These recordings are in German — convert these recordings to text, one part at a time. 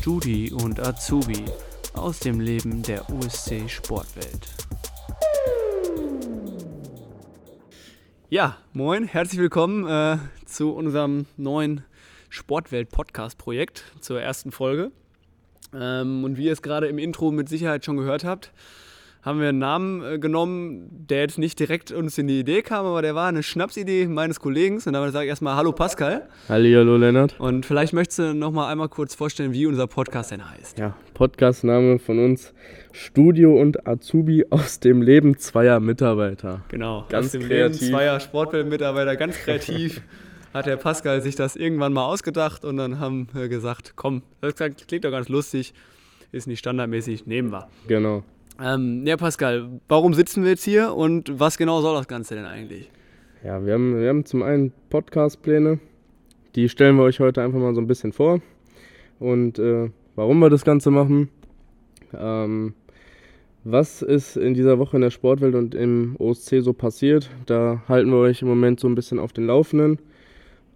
Studi und Azubi aus dem Leben der USC Sportwelt. Ja, moin, herzlich willkommen äh, zu unserem neuen Sportwelt-Podcast-Projekt, zur ersten Folge. Ähm, und wie ihr es gerade im Intro mit Sicherheit schon gehört habt, haben wir einen Namen äh, genommen, der jetzt nicht direkt uns in die Idee kam, aber der war eine Schnapsidee meines Kollegen. Und damit sage ich erstmal Hallo Pascal. Hallo Lennart. Und vielleicht möchtest du noch mal einmal kurz vorstellen, wie unser Podcast denn heißt. Ja, Podcastname von uns Studio und Azubi aus dem Leben zweier Mitarbeiter. Genau, ganz aus dem kreativ. Leben zweier Sportwelt-Mitarbeiter, ganz kreativ. hat der Pascal sich das irgendwann mal ausgedacht und dann haben wir gesagt, komm, das klingt doch ganz lustig, ist nicht standardmäßig, nehmen wir. Genau. Ähm, ja, Pascal, warum sitzen wir jetzt hier und was genau soll das Ganze denn eigentlich? Ja, wir haben, wir haben zum einen Podcast-Pläne, die stellen wir euch heute einfach mal so ein bisschen vor. Und äh, warum wir das Ganze machen, ähm, was ist in dieser Woche in der Sportwelt und im OSC so passiert, da halten wir euch im Moment so ein bisschen auf den Laufenden.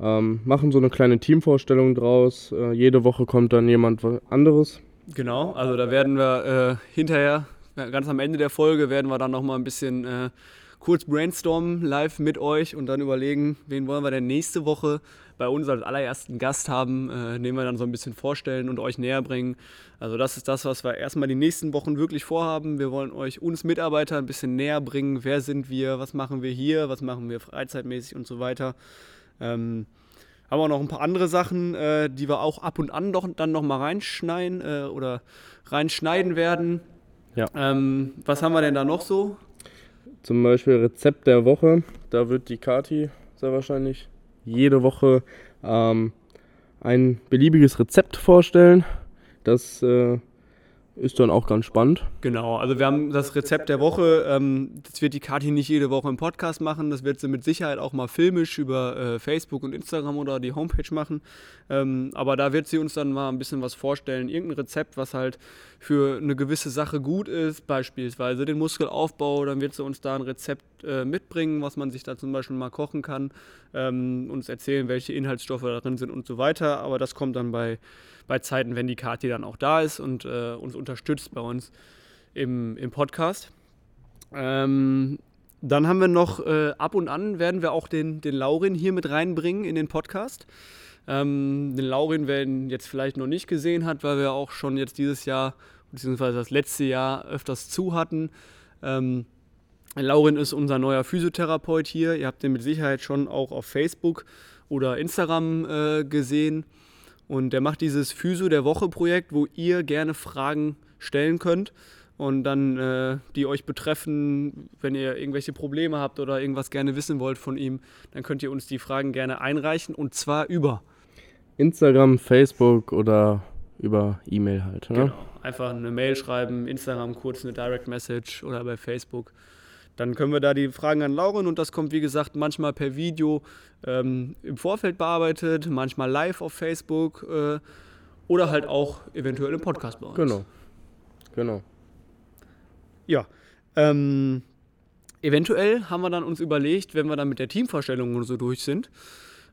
Ähm, machen so eine kleine Teamvorstellung draus. Äh, jede Woche kommt dann jemand anderes. Genau, also da werden wir äh, hinterher ganz am Ende der Folge werden wir dann nochmal ein bisschen äh, kurz brainstormen live mit euch und dann überlegen, wen wollen wir denn nächste Woche bei uns als allerersten Gast haben, äh, den wir dann so ein bisschen vorstellen und euch näher bringen. Also das ist das, was wir erstmal die nächsten Wochen wirklich vorhaben. Wir wollen euch, uns Mitarbeiter, ein bisschen näher bringen. Wer sind wir? Was machen wir hier? Was machen wir freizeitmäßig und so weiter. Ähm, haben wir noch ein paar andere Sachen, äh, die wir auch ab und an doch, dann nochmal reinschneiden äh, oder reinschneiden werden. Ja. Ähm, was haben wir denn da noch so? Zum Beispiel Rezept der Woche. Da wird die Kati sehr wahrscheinlich jede Woche ähm, ein beliebiges Rezept vorstellen. Das äh, ist dann auch ganz spannend. Genau, also wir haben das Rezept der Woche. Ähm, das wird die Kathi nicht jede Woche im Podcast machen. Das wird sie mit Sicherheit auch mal filmisch über äh, Facebook und Instagram oder die Homepage machen. Ähm, aber da wird sie uns dann mal ein bisschen was vorstellen. Irgendein Rezept, was halt für eine gewisse Sache gut ist, beispielsweise den Muskelaufbau. Dann wird sie uns da ein Rezept äh, mitbringen, was man sich da zum Beispiel mal kochen kann. Ähm, uns erzählen, welche Inhaltsstoffe darin sind und so weiter. Aber das kommt dann bei bei Zeiten, wenn die Kathi dann auch da ist und äh, uns unterstützt bei uns im, im Podcast. Ähm, dann haben wir noch äh, ab und an werden wir auch den, den Laurin hier mit reinbringen in den Podcast. Ähm, den Laurin, wer ihn jetzt vielleicht noch nicht gesehen hat, weil wir auch schon jetzt dieses Jahr, beziehungsweise das letzte Jahr öfters zu hatten. Ähm, Laurin ist unser neuer Physiotherapeut hier. Ihr habt den mit Sicherheit schon auch auf Facebook oder Instagram äh, gesehen. Und der macht dieses Physio der Woche Projekt, wo ihr gerne Fragen stellen könnt und dann äh, die euch betreffen, wenn ihr irgendwelche Probleme habt oder irgendwas gerne wissen wollt von ihm, dann könnt ihr uns die Fragen gerne einreichen und zwar über Instagram, Facebook oder über E-Mail halt. Ne? Genau. Einfach eine Mail schreiben, Instagram kurz eine Direct Message oder bei Facebook. Dann können wir da die Fragen an Lauren und das kommt, wie gesagt, manchmal per Video ähm, im Vorfeld bearbeitet, manchmal live auf Facebook äh, oder halt auch eventuell im Podcast bei uns. Genau. Genau. Ja. Ähm, eventuell haben wir dann uns überlegt, wenn wir dann mit der Teamvorstellung und so durch sind,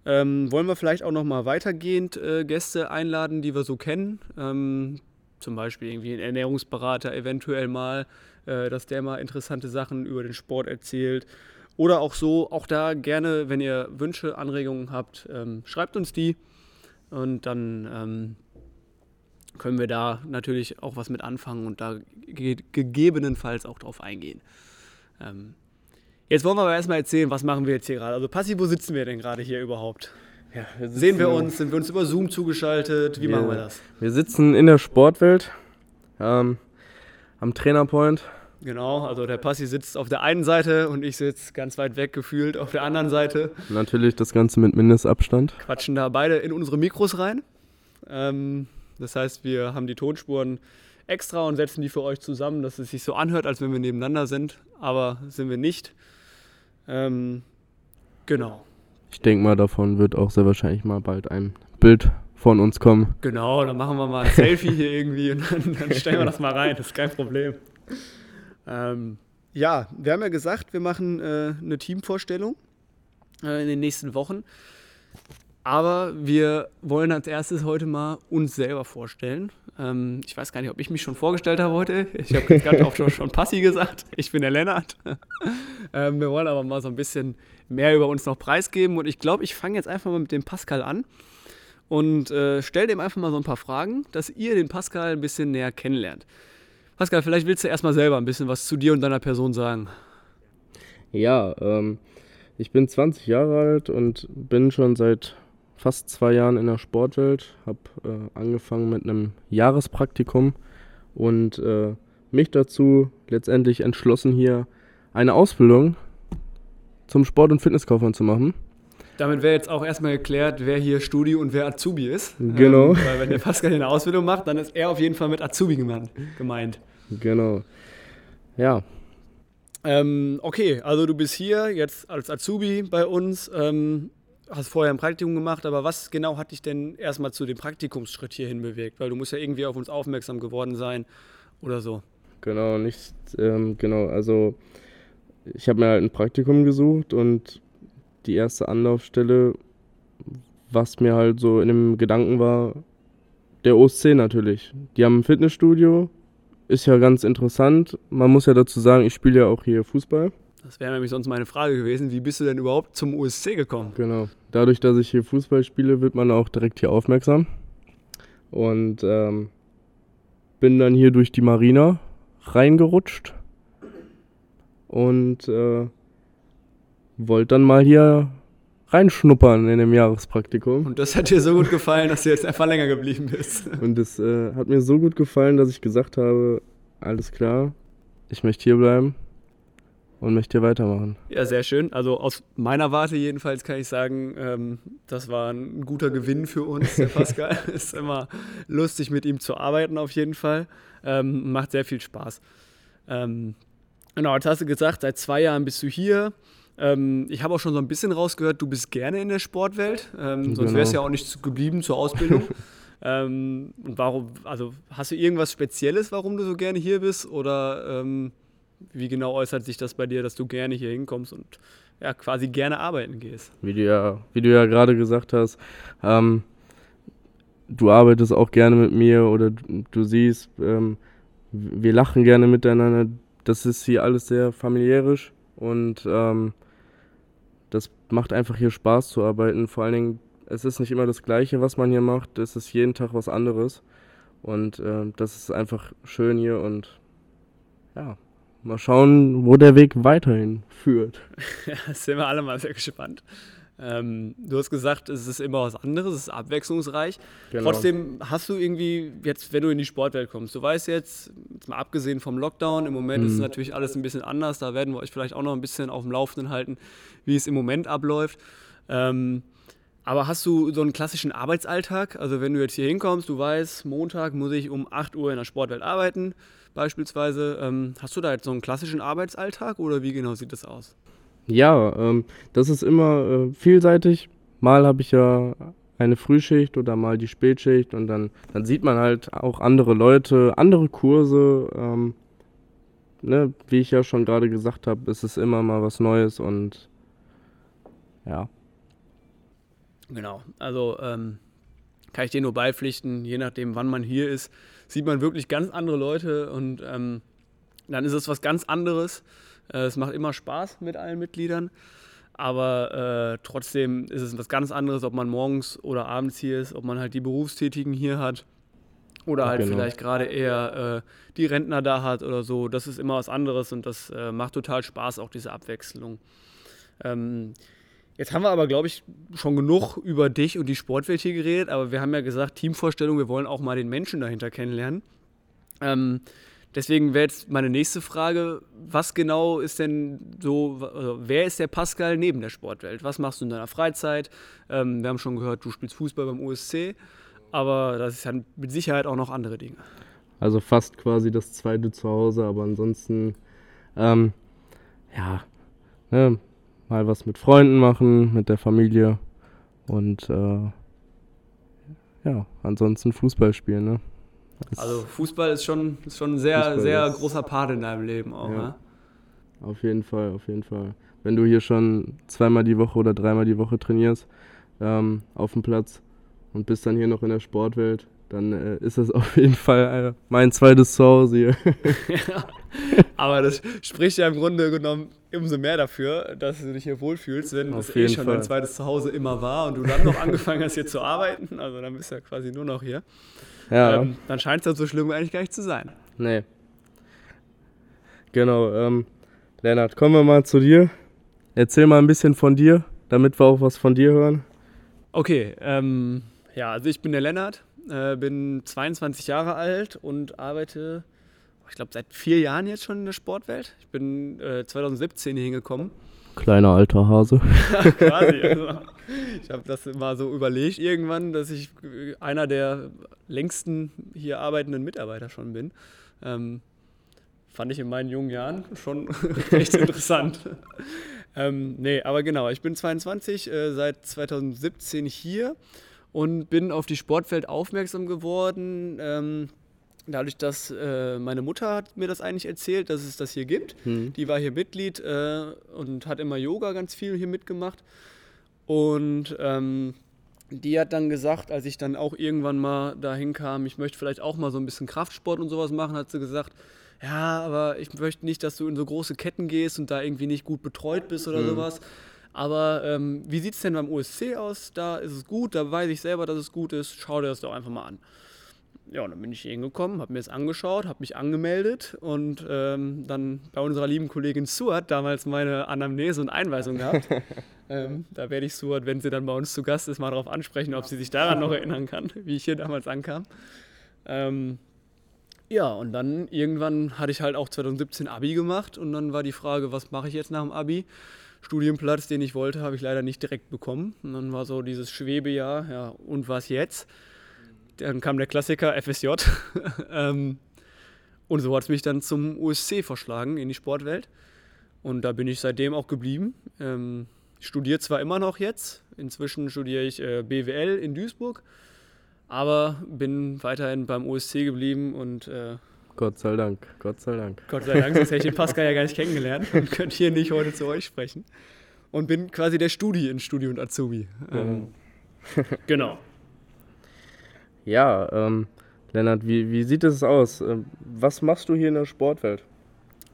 ähm, wollen wir vielleicht auch nochmal weitergehend äh, Gäste einladen, die wir so kennen. Ähm, zum Beispiel irgendwie einen Ernährungsberater eventuell mal äh, dass der mal interessante Sachen über den Sport erzählt. Oder auch so, auch da gerne, wenn ihr Wünsche, Anregungen habt, ähm, schreibt uns die und dann ähm, können wir da natürlich auch was mit anfangen und da ge gegebenenfalls auch drauf eingehen. Ähm, jetzt wollen wir aber erstmal erzählen, was machen wir jetzt hier gerade. Also Passi, wo sitzen wir denn gerade hier überhaupt? Ja, wir Sehen wir uns? Sind wir uns über Zoom zugeschaltet? Wie wir, machen wir das? Wir sitzen in der Sportwelt. Ähm, am Trainerpoint. Genau, also der Passi sitzt auf der einen Seite und ich sitze ganz weit weg gefühlt auf der anderen Seite. Natürlich das Ganze mit Mindestabstand. Quatschen da beide in unsere Mikros rein. Ähm, das heißt, wir haben die Tonspuren extra und setzen die für euch zusammen, dass es sich so anhört, als wenn wir nebeneinander sind, aber sind wir nicht. Ähm, genau. Ich denke mal, davon wird auch sehr wahrscheinlich mal bald ein Bild von uns kommen. Genau, dann machen wir mal ein Selfie hier irgendwie und dann, dann, stellen wir das mal rein, das ist kein Problem. Ähm, ja, wir haben ja gesagt, wir machen äh, eine Teamvorstellung äh, in den nächsten Wochen. Aber wir wollen als erstes heute mal uns selber vorstellen. Ähm, ich weiß gar nicht, ob ich mich schon vorgestellt habe heute. Ich habe gerade auch schon, Passi gesagt. Ich bin der Lennart. ähm, wir wollen aber mal so ein bisschen mehr über uns noch preisgeben. Und ich glaube, ich fange jetzt einfach mal mit dem Pascal an und äh, stelle dem einfach mal so ein paar Fragen, dass ihr den Pascal ein bisschen näher kennenlernt. Pascal, vielleicht willst du erstmal selber ein bisschen was zu dir und deiner Person sagen. Ja, ähm, ich bin 20 Jahre alt und bin schon seit fast zwei Jahren in der Sportwelt, habe äh, angefangen mit einem Jahrespraktikum und äh, mich dazu letztendlich entschlossen, hier eine Ausbildung zum Sport- und Fitnesskaufmann zu machen. Damit wäre jetzt auch erstmal geklärt, wer hier Studi und wer Azubi ist. Genau. Ähm, weil wenn der Pascal eine Ausbildung macht, dann ist er auf jeden Fall mit Azubi gemeint. Genau. Ja. Ähm, okay, also du bist hier jetzt als Azubi bei uns. Ähm, hast vorher ein Praktikum gemacht, aber was genau hat dich denn erstmal zu dem Praktikumsschritt hierhin bewegt? Weil du musst ja irgendwie auf uns aufmerksam geworden sein oder so. Genau, nicht, ähm, genau, also ich habe mir halt ein Praktikum gesucht und die erste Anlaufstelle, was mir halt so in dem Gedanken war, der OSC natürlich. Die haben ein Fitnessstudio, ist ja ganz interessant. Man muss ja dazu sagen, ich spiele ja auch hier Fußball. Das wäre nämlich sonst meine Frage gewesen. Wie bist du denn überhaupt zum USC gekommen? Genau. Dadurch, dass ich hier Fußball spiele, wird man auch direkt hier aufmerksam. Und ähm, bin dann hier durch die Marina reingerutscht und äh, wollte dann mal hier reinschnuppern in dem Jahrespraktikum. Und das hat dir so gut gefallen, dass du jetzt einfach länger geblieben bist. Und es äh, hat mir so gut gefallen, dass ich gesagt habe, alles klar, ich möchte hier bleiben und möchte hier weitermachen. Ja, sehr schön. Also aus meiner Warte jedenfalls kann ich sagen, ähm, das war ein guter Gewinn für uns, der Pascal. ist immer lustig, mit ihm zu arbeiten auf jeden Fall. Ähm, macht sehr viel Spaß. Ähm, genau, jetzt hast du gesagt, seit zwei Jahren bist du hier. Ähm, ich habe auch schon so ein bisschen rausgehört, du bist gerne in der Sportwelt. Ähm, sonst wärst du genau. ja auch nicht geblieben zur Ausbildung. Ähm, und warum, also hast du irgendwas Spezielles, warum du so gerne hier bist? Oder wie genau äußert sich das bei dir, dass du gerne hier hinkommst und ja, quasi gerne arbeiten gehst? Wie du ja, wie du ja gerade gesagt hast, ähm, du arbeitest auch gerne mit mir oder du, siehst, ähm, wir lachen gerne miteinander. Das ist hier alles sehr familiärisch und ähm, das macht einfach hier Spaß zu arbeiten. Vor allen Dingen, es ist nicht immer das Gleiche, was man hier macht. Es ist jeden Tag was anderes. Und äh, das ist einfach schön hier und ja, mal schauen, wo der Weg weiterhin führt. Ja, sind wir alle mal sehr gespannt. Ähm, du hast gesagt, es ist immer was anderes, es ist abwechslungsreich. Genau. Trotzdem hast du irgendwie, jetzt, wenn du in die Sportwelt kommst, du weißt jetzt, jetzt mal abgesehen vom Lockdown, im Moment mhm. ist natürlich alles ein bisschen anders. Da werden wir euch vielleicht auch noch ein bisschen auf dem Laufenden halten, wie es im Moment abläuft. Ähm, aber hast du so einen klassischen Arbeitsalltag? Also, wenn du jetzt hier hinkommst, du weißt, Montag muss ich um 8 Uhr in der Sportwelt arbeiten, beispielsweise. Ähm, hast du da jetzt so einen klassischen Arbeitsalltag oder wie genau sieht das aus? Ja, ähm, das ist immer äh, vielseitig. Mal habe ich ja eine Frühschicht oder mal die Spätschicht und dann, dann sieht man halt auch andere Leute, andere Kurse. Ähm, ne, wie ich ja schon gerade gesagt habe, ist es immer mal was Neues und ja. Genau, also ähm, kann ich dir nur beipflichten, je nachdem, wann man hier ist, sieht man wirklich ganz andere Leute und ähm, dann ist es was ganz anderes. Äh, es macht immer Spaß mit allen Mitgliedern. Aber äh, trotzdem ist es was ganz anderes, ob man morgens oder abends hier ist, ob man halt die Berufstätigen hier hat oder halt genau. vielleicht gerade eher äh, die Rentner da hat oder so. Das ist immer was anderes und das äh, macht total Spaß, auch diese Abwechslung. Ähm, jetzt haben wir aber, glaube ich, schon genug über dich und die Sportwelt hier geredet, aber wir haben ja gesagt, Teamvorstellung, wir wollen auch mal den Menschen dahinter kennenlernen. Ähm, Deswegen wäre jetzt meine nächste Frage, was genau ist denn so, also wer ist der Pascal neben der Sportwelt? Was machst du in deiner Freizeit? Ähm, wir haben schon gehört, du spielst Fußball beim USC, aber das ist ja mit Sicherheit auch noch andere Dinge. Also fast quasi das zweite Zuhause, aber ansonsten, ähm, ja, ne, mal was mit Freunden machen, mit der Familie und äh, ja, ansonsten Fußball spielen, ne? Also Fußball ist schon, ist schon ein sehr, Fußball sehr großer Part in deinem Leben auch. Ja. Ne? Auf jeden Fall, auf jeden Fall. Wenn du hier schon zweimal die Woche oder dreimal die Woche trainierst, ähm, auf dem Platz und bist dann hier noch in der Sportwelt, dann äh, ist das auf jeden Fall äh, mein zweites Zuhause hier. ja, aber das spricht ja im Grunde genommen umso mehr dafür, dass du dich hier wohlfühlst, wenn Auf es eh schon Fall. dein zweites Zuhause immer war und du dann noch angefangen hast hier zu arbeiten. Also dann bist du ja quasi nur noch hier. Ja, Ähm, dann scheint es dann so schlimm eigentlich gar nicht zu sein. nee. Genau, ähm, Lennart, kommen wir mal zu dir. Erzähl mal ein bisschen von dir, damit wir auch was von dir hören. Okay, ähm, ja, also ich bin der Lennart, äh, bin 22 Jahre alt und arbeite, ich glaube, seit vier Jahren jetzt schon in der Sportwelt. Ich bin äh, 2017 hier hingekommen. Kleiner alter Hase. Quasi. Also, ich habe das mal so überlegt irgendwann, dass ich äh, einer der längsten hier arbeitenden Mitarbeiter schon bin. Ähm, fand ich in meinen jungen Jahren schon recht interessant. ähm, nee, aber genau, ich bin 22, äh, seit 2017 hier und bin auf die Sportwelt aufmerksam geworden. Ähm, dadurch, dass äh, meine Mutter hat mir das eigentlich erzählt, dass es das hier gibt. Hm. Die war hier Mitglied äh, und hat immer Yoga ganz viel hier mitgemacht. Und ähm, die hat dann gesagt, als ich dann auch irgendwann mal dahin kam, ich möchte vielleicht auch mal so ein bisschen Kraftsport und sowas machen, hat sie gesagt, ja, aber ich möchte nicht, dass du in so große Ketten gehst und da irgendwie nicht gut betreut bist oder Mhm. sowas. Aber ähm, wie sieht es denn beim OSC aus? Da ist es gut, da weiß ich selber, dass es gut ist. Schau dir das doch einfach mal an. Ja, und dann bin ich hier hingekommen, habe mir das angeschaut, habe mich angemeldet und ähm, dann bei unserer lieben Kollegin Suat damals meine Anamnese und Einweisung gehabt. ähm, da werde ich Suat, wenn sie dann bei uns zu Gast ist, mal darauf ansprechen, ob sie sich daran noch erinnern kann, wie ich hier damals ankam. Ähm, ja, und dann irgendwann hatte ich halt auch 2017 Abi gemacht und dann war die Frage, was mache ich jetzt nach dem Abi? Studienplatz, den ich wollte, habe ich leider nicht direkt bekommen. Und dann war so dieses Schwebejahr, ja, und was jetzt? Dann kam der Klassiker FSJ. ähm, und so hat es mich dann zum USC verschlagen in die Sportwelt. Und da bin ich seitdem auch geblieben. Ähm, studiere zwar immer noch jetzt, inzwischen studiere ich äh, BWL in Duisburg, aber bin weiterhin beim USC geblieben und äh, Gott sei Dank, Gott sei Dank. Gott sei Dank, sonst hätte ich den Pascal ja gar nicht kennengelernt und könnte hier nicht heute zu euch sprechen. Und bin quasi der Studi in Studi und Azubi. Ähm, genau. Ja, ähm, Lennart, wie, wie sieht es aus? Ähm, Was machst du hier in der Sportwelt?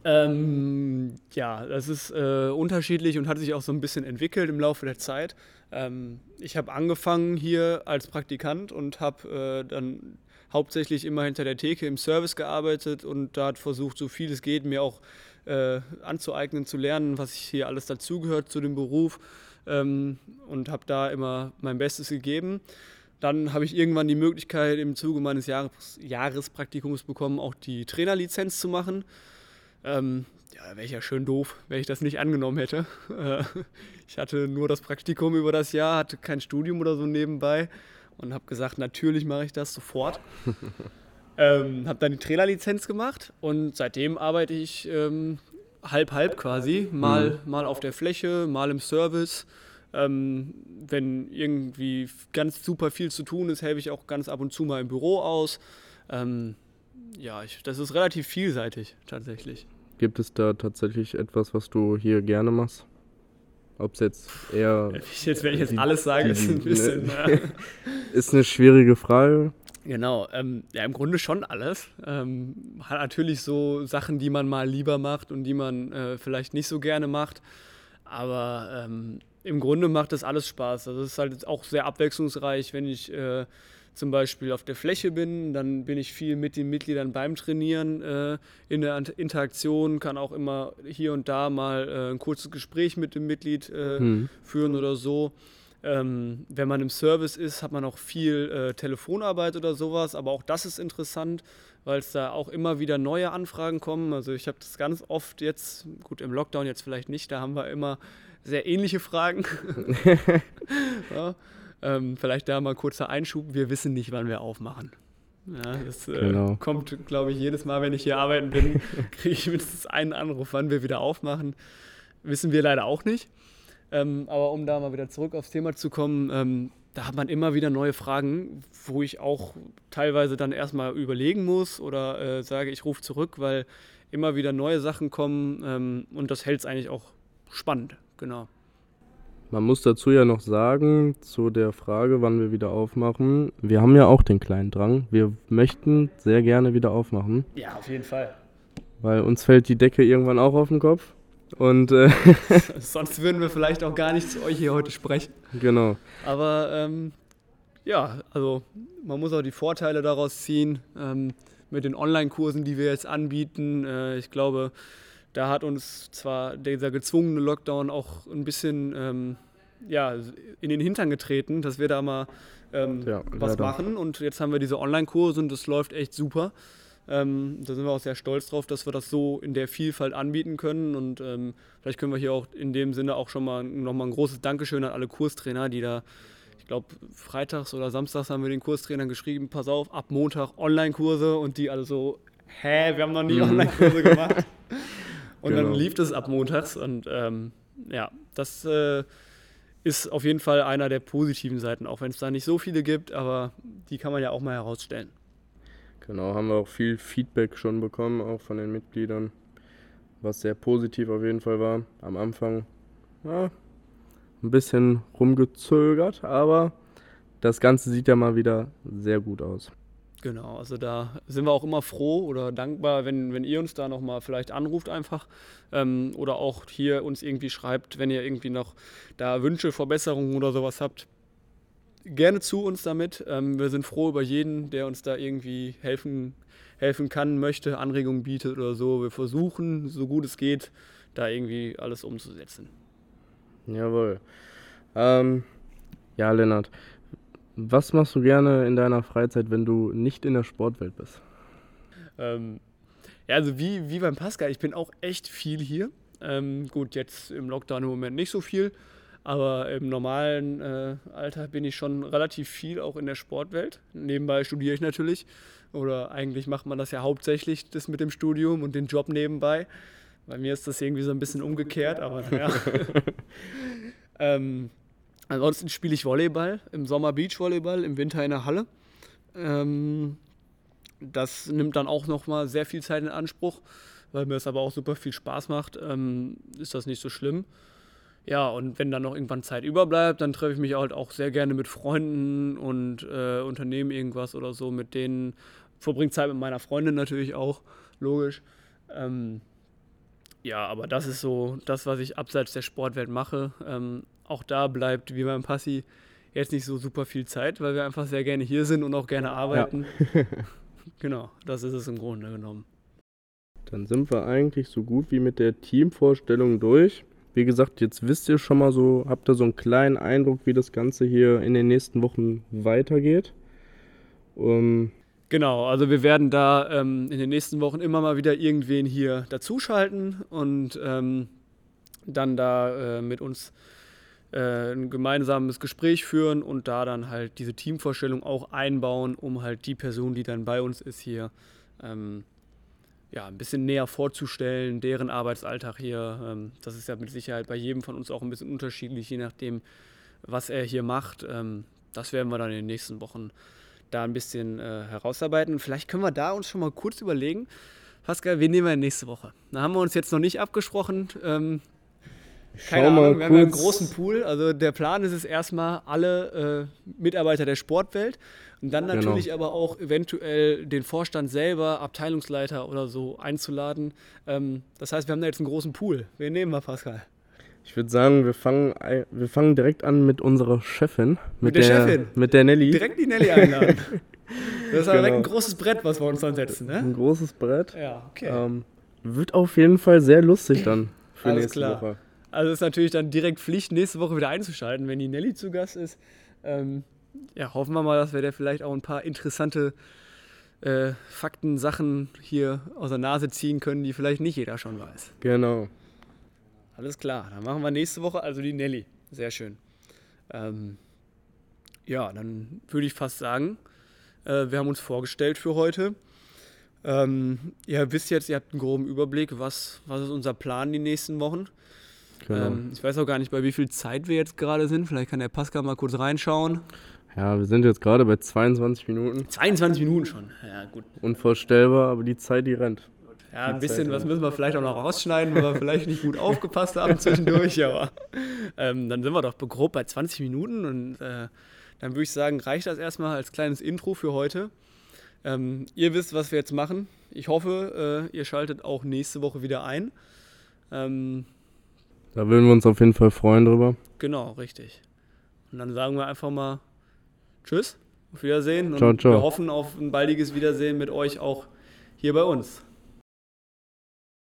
Ähm, ja, das ist äh, unterschiedlich und hat sich auch so ein bisschen entwickelt im Laufe der Zeit. Ähm, ich habe angefangen hier als Praktikant und habe äh, dann hauptsächlich immer hinter der Theke im Service gearbeitet und da hat versucht, so viel es geht, mir auch äh, anzueignen, zu lernen, was hier alles dazugehört zu dem Beruf ähm, und habe da immer mein Bestes gegeben. Dann habe ich irgendwann die Möglichkeit im Zuge meines Jahres, Jahrespraktikums bekommen, auch die Trainerlizenz zu machen. Ähm, ja, wäre ich ja schön doof, wenn ich das nicht angenommen hätte. Äh, ich hatte nur das Praktikum über das Jahr, hatte kein Studium oder so nebenbei und habe gesagt, natürlich mache ich das sofort. ähm, habe dann die Trainerlizenz gemacht und seitdem arbeite ich ähm, halb halb quasi, mal, mal auf der Fläche, mal im Service. Ähm, wenn irgendwie ganz super viel zu tun ist, helfe ich auch ganz ab und zu mal im Büro aus. Ähm, ja, ich, das ist relativ vielseitig tatsächlich. Gibt es da tatsächlich etwas, was du hier gerne machst? Ob es jetzt eher. Jetzt, wenn ich jetzt Die- alles sage, ist ein die- bisschen. ne. Ist eine schwierige Frage. Genau, ähm, ja, im Grunde schon alles. Ähm, hat natürlich so Sachen, die man mal lieber macht und die man äh, vielleicht nicht so gerne macht. Aber ähm, im Grunde macht das alles Spaß. Also es ist halt auch sehr abwechslungsreich, wenn ich äh, zum Beispiel auf der Fläche bin, dann bin ich viel mit den Mitgliedern beim Trainieren äh, in der Interaktion, kann auch immer hier und da mal äh, ein kurzes Gespräch mit dem Mitglied äh, Hm. führen oder so. Ähm, wenn man im Service ist, hat man auch viel äh, Telefonarbeit oder sowas, aber auch das ist interessant, weil es da auch immer wieder neue Anfragen kommen. Also ich habe das ganz oft jetzt, gut im Lockdown jetzt vielleicht nicht, da haben wir immer sehr ähnliche Fragen. ja, ähm, vielleicht da mal kurzer Einschub, wir wissen nicht, wann wir aufmachen. Ja, das äh, Genau. kommt, glaube ich, jedes Mal, wenn ich hier arbeiten bin, kriege ich mindestens einen Anruf, wann wir wieder aufmachen. Wissen wir leider auch nicht. Ähm, aber um da mal wieder zurück aufs Thema zu kommen, ähm, da hat man immer wieder neue Fragen, wo ich auch teilweise dann erstmal überlegen muss oder äh, sage, ich rufe zurück, weil immer wieder neue Sachen kommen ähm, und das hält es eigentlich auch spannend, genau. Man muss dazu ja noch sagen, zu der Frage, wann wir wieder aufmachen. Wir haben ja auch den kleinen Drang. Wir möchten sehr gerne wieder aufmachen. Ja, auf jeden Fall. Weil uns fällt die Decke irgendwann auch auf den Kopf. Und äh, sonst würden wir vielleicht auch gar nicht zu euch hier heute sprechen. Genau. Aber ähm, ja, also man muss auch die Vorteile daraus ziehen ähm, mit den Online-Kursen, die wir jetzt anbieten. Äh, ich glaube, da hat uns zwar dieser gezwungene Lockdown auch ein bisschen ähm, ja, in den Hintern getreten, dass wir da mal ähm, ja, was machen. Und jetzt haben wir diese Online-Kurse und das läuft echt super. Ähm, da sind wir auch sehr stolz drauf, dass wir das so in der Vielfalt anbieten können. Und ähm, vielleicht können wir hier auch in dem Sinne auch schon mal nochmal ein großes Dankeschön an alle Kurstrainer, die da, ich glaube, freitags oder samstags haben wir den Kurstrainern geschrieben, pass auf, ab Montag Online-Kurse und die alle so, hä, wir haben noch nie mhm. Online-Kurse gemacht. Und genau. dann lief das ab montags und ähm, ja, das äh, ist auf jeden Fall einer der positiven Seiten, auch wenn es da nicht so viele gibt, aber die kann man ja auch mal herausstellen. Genau, haben wir auch viel Feedback schon bekommen, auch von den Mitgliedern, was sehr positiv auf jeden Fall war. Am Anfang ja, ein bisschen rumgezögert, aber das Ganze sieht ja mal wieder sehr gut aus. Genau, also da sind wir auch immer froh oder dankbar, wenn, wenn ihr uns da nochmal vielleicht anruft einfach ähm, oder auch hier uns irgendwie schreibt, wenn ihr irgendwie noch da Wünsche, Verbesserungen oder sowas habt. Gerne zu uns damit. Ähm, wir sind froh über jeden, der uns da irgendwie helfen, helfen kann, möchte, Anregungen bietet oder so. Wir versuchen, so gut es geht, da irgendwie alles umzusetzen. Jawohl. Ähm, ja, Lennart, was machst du gerne in deiner Freizeit, wenn du nicht in der Sportwelt bist? Ähm, ja, also wie, wie beim Pascal, ich bin auch echt viel hier. Ähm, gut, jetzt im Lockdown im Moment nicht so viel, aber im normalen äh, Alter bin ich schon relativ viel auch in der Sportwelt. Nebenbei studiere ich natürlich. Oder eigentlich macht man das ja hauptsächlich, das mit dem Studium und den Job nebenbei. Bei mir ist das irgendwie so ein bisschen umgekehrt, aber naja. ähm, Ansonsten spiele ich Volleyball, im Sommer Beachvolleyball, im Winter in der Halle. Ähm, das nimmt dann auch nochmal sehr viel Zeit in Anspruch, weil mir das aber auch super viel Spaß macht, ähm, ist das nicht so schlimm. Ja, und wenn dann noch irgendwann Zeit überbleibt, dann treffe ich mich halt auch sehr gerne mit Freunden und äh, unternehme irgendwas oder so mit denen. Verbringe Zeit mit meiner Freundin natürlich auch, logisch. Ähm, ja, aber das ist so das, was ich abseits der Sportwelt mache. Ähm, auch da bleibt, wie beim Passi, jetzt nicht so super viel Zeit, weil wir einfach sehr gerne hier sind und auch gerne arbeiten. Ja. genau, das ist es im Grunde genommen. Dann sind wir eigentlich so gut wie mit der Teamvorstellung durch. Wie gesagt, jetzt wisst ihr schon mal so, habt ihr so einen kleinen Eindruck, wie das Ganze hier in den nächsten Wochen weitergeht. Um, Genau, also wir werden da ähm, in den nächsten Wochen immer mal wieder irgendwen hier dazuschalten und ähm, dann da äh, mit uns äh, ein gemeinsames Gespräch führen und da dann halt diese Teamvorstellung auch einbauen, um halt die Person, die dann bei uns ist, hier ähm, ja, ein bisschen näher vorzustellen, deren Arbeitsalltag hier. Ähm, das ist ja mit Sicherheit bei jedem von uns auch ein bisschen unterschiedlich, je nachdem, was er hier macht. Ähm, das werden wir dann in den nächsten Wochen da ein bisschen äh, herausarbeiten. Vielleicht können wir da uns schon mal kurz überlegen, Pascal, wen nehmen wir nächste Woche? Da haben wir uns jetzt noch nicht abgesprochen. Ähm, keine Schau Ahnung, wir haben einen großen Pool. Also der Plan ist es erstmal, alle äh, Mitarbeiter der Sportwelt und dann genau. natürlich genau. aber auch eventuell den Vorstand selber, Abteilungsleiter oder so einzuladen. Ähm, das heißt, wir haben da jetzt einen großen Pool. Wen nehmen wir, Pascal? Ich würde sagen, wir fangen, wir fangen direkt an mit unserer Chefin. Mit, mit der, der, Chefin? Mit der Nelly. Direkt die Nelly einladen. Das ist genau. direkt ein großes Brett, was wir uns dann setzen, ne? Ein großes Brett. Ja, okay. Ähm, wird auf jeden Fall sehr lustig dann für Alles nächste klar. Woche. Also ist natürlich dann direkt Pflicht, nächste Woche wieder einzuschalten, wenn die Nelly zu Gast ist. Ähm, ja, hoffen wir mal, dass wir da vielleicht auch ein paar interessante äh, Fakten, Sachen hier aus der Nase ziehen können, die vielleicht nicht jeder schon weiß. Genau. Alles klar, dann machen wir nächste Woche also die Nelly. Sehr schön. Ähm, ja, dann würde ich fast sagen, äh, wir haben uns vorgestellt für heute. Ähm, ihr wisst jetzt, ihr habt einen groben Überblick, was, was ist unser Plan die nächsten Wochen. Genau. Ähm, ich weiß auch gar nicht, bei wie viel Zeit wir jetzt gerade sind. Vielleicht kann der Pascal mal kurz reinschauen. Ja, wir sind jetzt gerade bei 22 Minuten. 22 Minuten schon, ja gut. Unvorstellbar, aber die Zeit, die rennt. Ja, ein bisschen was müssen wir vielleicht auch noch rausschneiden, weil wir vielleicht nicht gut aufgepasst haben zwischendurch, aber ähm, dann sind wir doch grob bei 20 Minuten und äh, dann würde ich sagen, reicht das erstmal als kleines Intro für heute. Ähm, ihr wisst, was wir jetzt machen. Ich hoffe, äh, ihr schaltet auch nächste Woche wieder ein. Ähm, da würden wir uns auf jeden Fall freuen drüber. Genau, richtig. Und dann sagen wir einfach mal Tschüss, auf Wiedersehen. Und ciao, ciao. wir hoffen auf ein baldiges Wiedersehen mit euch auch hier bei uns.